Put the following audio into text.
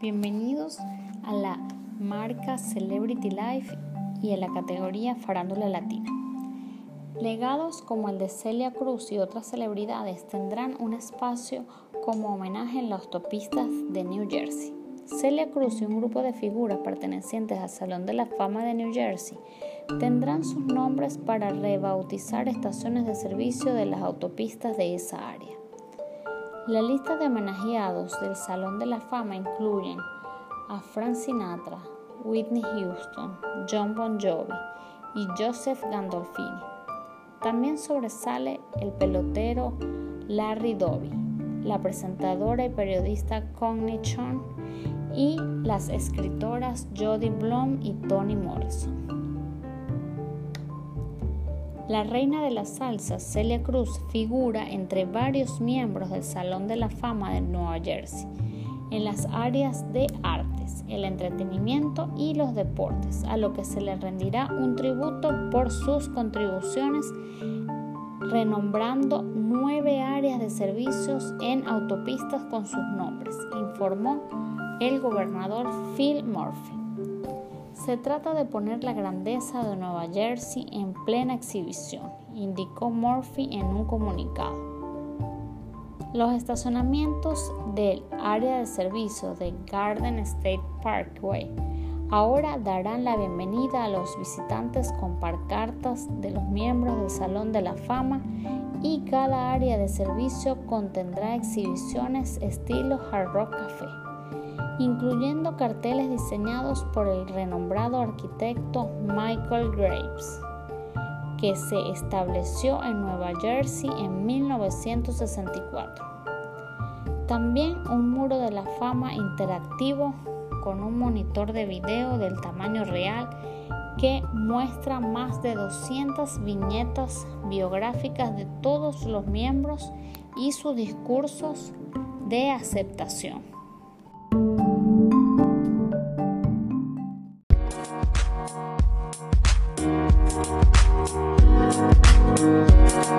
Bienvenidos a la marca Celebrity Life y a la categoría Farándula Latina. Legados como el de Celia Cruz y otras celebridades tendrán un espacio como homenaje en las autopistas de New Jersey. Celia Cruz y un grupo de figuras pertenecientes al Salón de la Fama de New Jersey tendrán sus nombres para rebautizar estaciones de servicio de las autopistas de esa área. La lista de homenajeados del Salón de la Fama incluyen a Frank Sinatra, Whitney Houston, John Bon Jovi y Joseph Gandolfini. También sobresale el pelotero Larry Doby, la presentadora y periodista Connie Chung y las escritoras Jodie Blum y Toni Morrison. La reina de la salsa, Celia Cruz, figura entre varios miembros del Salón de la Fama de Nueva Jersey en las áreas de artes, el entretenimiento y los deportes, a lo que se le rendirá un tributo por sus contribuciones, renombrando nueve áreas de servicios en autopistas con sus nombres, informó el gobernador Phil Murphy. Se trata de poner la grandeza de Nueva Jersey en plena exhibición, indicó Murphy en un comunicado. Los estacionamientos del área de servicio de Garden State Parkway ahora darán la bienvenida a los visitantes con parcartas de los miembros del Salón de la Fama y cada área de servicio contendrá exhibiciones estilo Hard Rock Café incluyendo carteles diseñados por el renombrado arquitecto Michael Graves, que se estableció en Nueva Jersey en 1964. También un muro de la fama interactivo con un monitor de video del tamaño real que muestra más de 200 viñetas biográficas de todos los miembros y sus discursos de aceptación. Thank you.